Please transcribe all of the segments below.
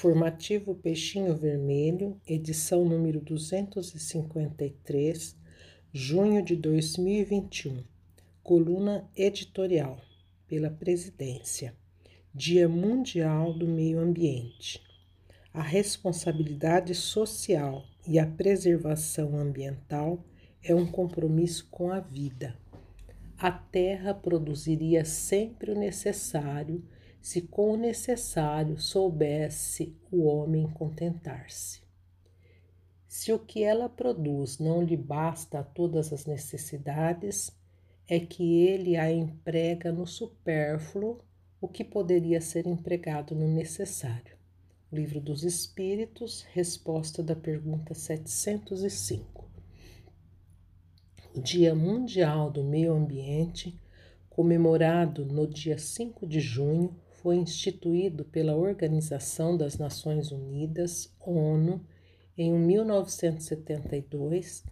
Informativo Peixinho Vermelho, edição número 253, junho de 2021. Coluna editorial, pela Presidência. Dia Mundial do Meio Ambiente. A responsabilidade social e a preservação ambiental é um compromisso com a vida. A terra produziria sempre o necessário se com o necessário soubesse o homem contentar-se. Se o que ela produz não lhe basta a todas as necessidades, é que ele a emprega no supérfluo, o que poderia ser empregado no necessário. Livro dos Espíritos, resposta da pergunta 705. O Dia Mundial do Meio Ambiente, comemorado no dia 5 de junho, foi instituído pela Organização das Nações Unidas, ONU, em 1972,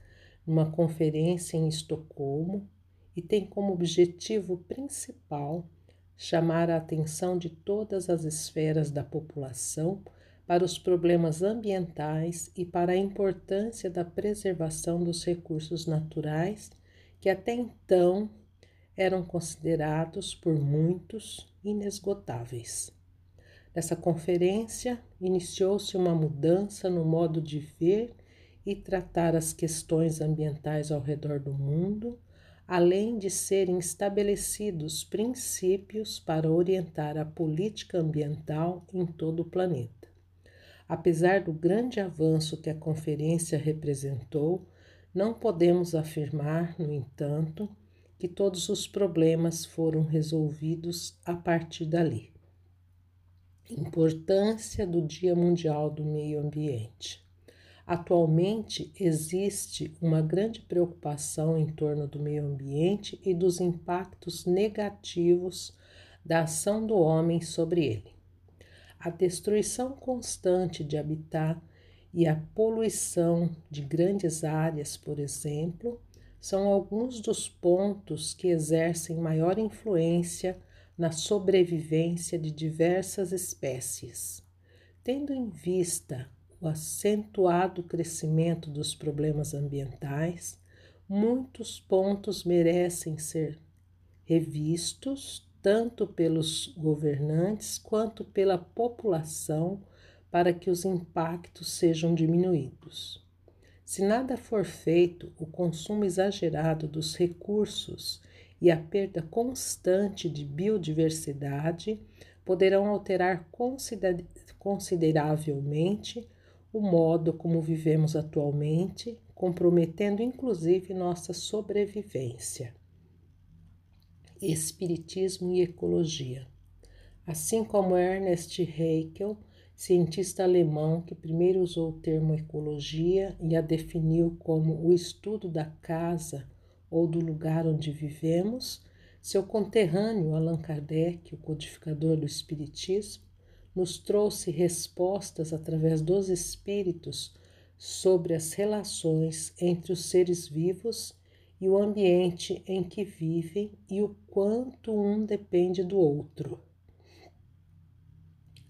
numa conferência em Estocolmo, e tem como objetivo principal chamar a atenção de todas as esferas da população para os problemas ambientais e para a importância da preservação dos recursos naturais que até então eram considerados por muitos inesgotáveis. Nessa conferência, iniciou-se uma mudança no modo de ver e tratar as questões ambientais ao redor do mundo, além de serem estabelecidos princípios para orientar a política ambiental em todo o planeta. Apesar do grande avanço que a conferência representou, não podemos afirmar, no entanto, que todos os problemas foram resolvidos a partir dali. Importância do Dia Mundial do Meio Ambiente. Atualmente existe uma grande preocupação em torno do meio ambiente e dos impactos negativos da ação do homem sobre ele. A destruição constante de habitat e a poluição de grandes áreas, por exemplo, são alguns dos pontos que exercem maior influência na sobrevivência de diversas espécies. Tendo em vista o acentuado crescimento dos problemas ambientais, muitos pontos merecem ser revistos tanto pelos governantes quanto pela população para que os impactos sejam diminuídos. Se nada for feito, o consumo exagerado dos recursos e a perda constante de biodiversidade poderão alterar consideravelmente o modo como vivemos atualmente, comprometendo inclusive nossa sobrevivência. Espiritismo e ecologia. Assim como Ernest Haeckel cientista alemão que primeiro usou o termo ecologia e a definiu como o estudo da casa ou do lugar onde vivemos, seu conterrâneo Allan Kardec, o codificador do Espiritismo, nos trouxe respostas através dos espíritos sobre as relações entre os seres vivos e o ambiente em que vivem e o quanto um depende do outro.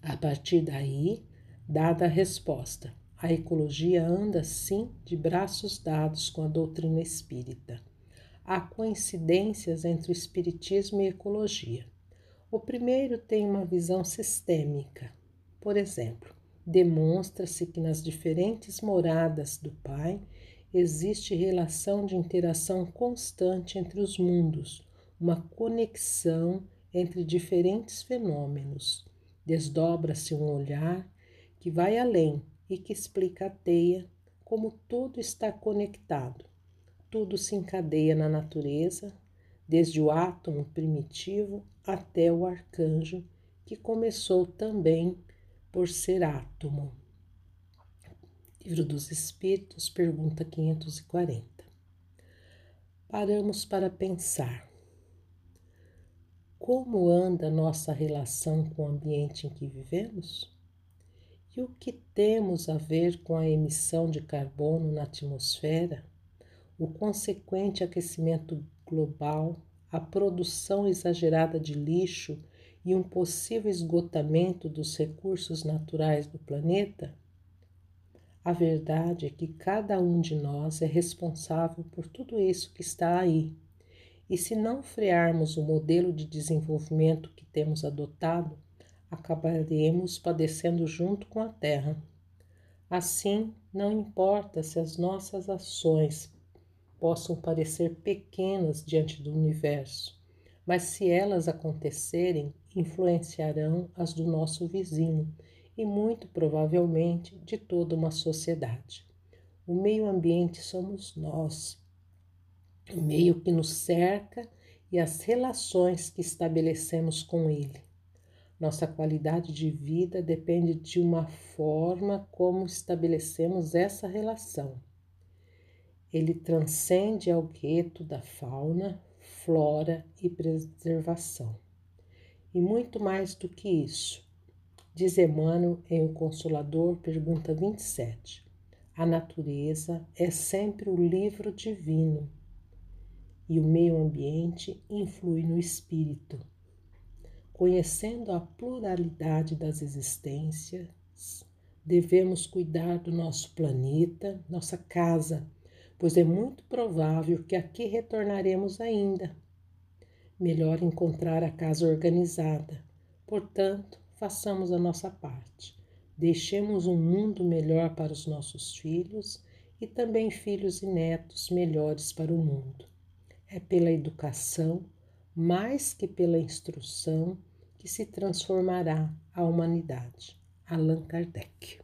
A partir daí, dada a resposta, a ecologia anda sim de braços dados com a doutrina espírita. Há coincidências entre o espiritismo e ecologia. O primeiro tem uma visão sistêmica. Por exemplo, demonstra-se que nas diferentes moradas do Pai existe relação de interação constante entre os mundos, uma conexão entre diferentes fenômenos Desdobra-se um olhar que vai além e que explica a teia como tudo está conectado. Tudo se encadeia na natureza, desde o átomo primitivo até o arcanjo, que começou também por ser átomo. Livro dos Espíritos, pergunta 540. Paramos para pensar. Como anda nossa relação com o ambiente em que vivemos? E o que temos a ver com a emissão de carbono na atmosfera, o consequente aquecimento global, a produção exagerada de lixo e um possível esgotamento dos recursos naturais do planeta? A verdade é que cada um de nós é responsável por tudo isso que está aí. E se não frearmos o modelo de desenvolvimento que temos adotado, acabaremos padecendo junto com a Terra. Assim, não importa se as nossas ações possam parecer pequenas diante do universo, mas se elas acontecerem, influenciarão as do nosso vizinho e muito provavelmente de toda uma sociedade. O meio ambiente somos nós, o meio que nos cerca e as relações que estabelecemos com ele. Nossa qualidade de vida depende de uma forma como estabelecemos essa relação. Ele transcende ao gueto da fauna, flora e preservação. E muito mais do que isso, diz Emmanuel em O Consolador, pergunta 27. A natureza é sempre o livro divino e o meio ambiente influi no espírito Conhecendo a pluralidade das existências, devemos cuidar do nosso planeta, nossa casa, pois é muito provável que aqui retornaremos ainda. Melhor encontrar a casa organizada. Portanto, façamos a nossa parte. Deixemos um mundo melhor para os nossos filhos e também filhos e netos melhores para o mundo. É pela educação, mais que pela instrução, que se transformará a humanidade. Allan Kardec.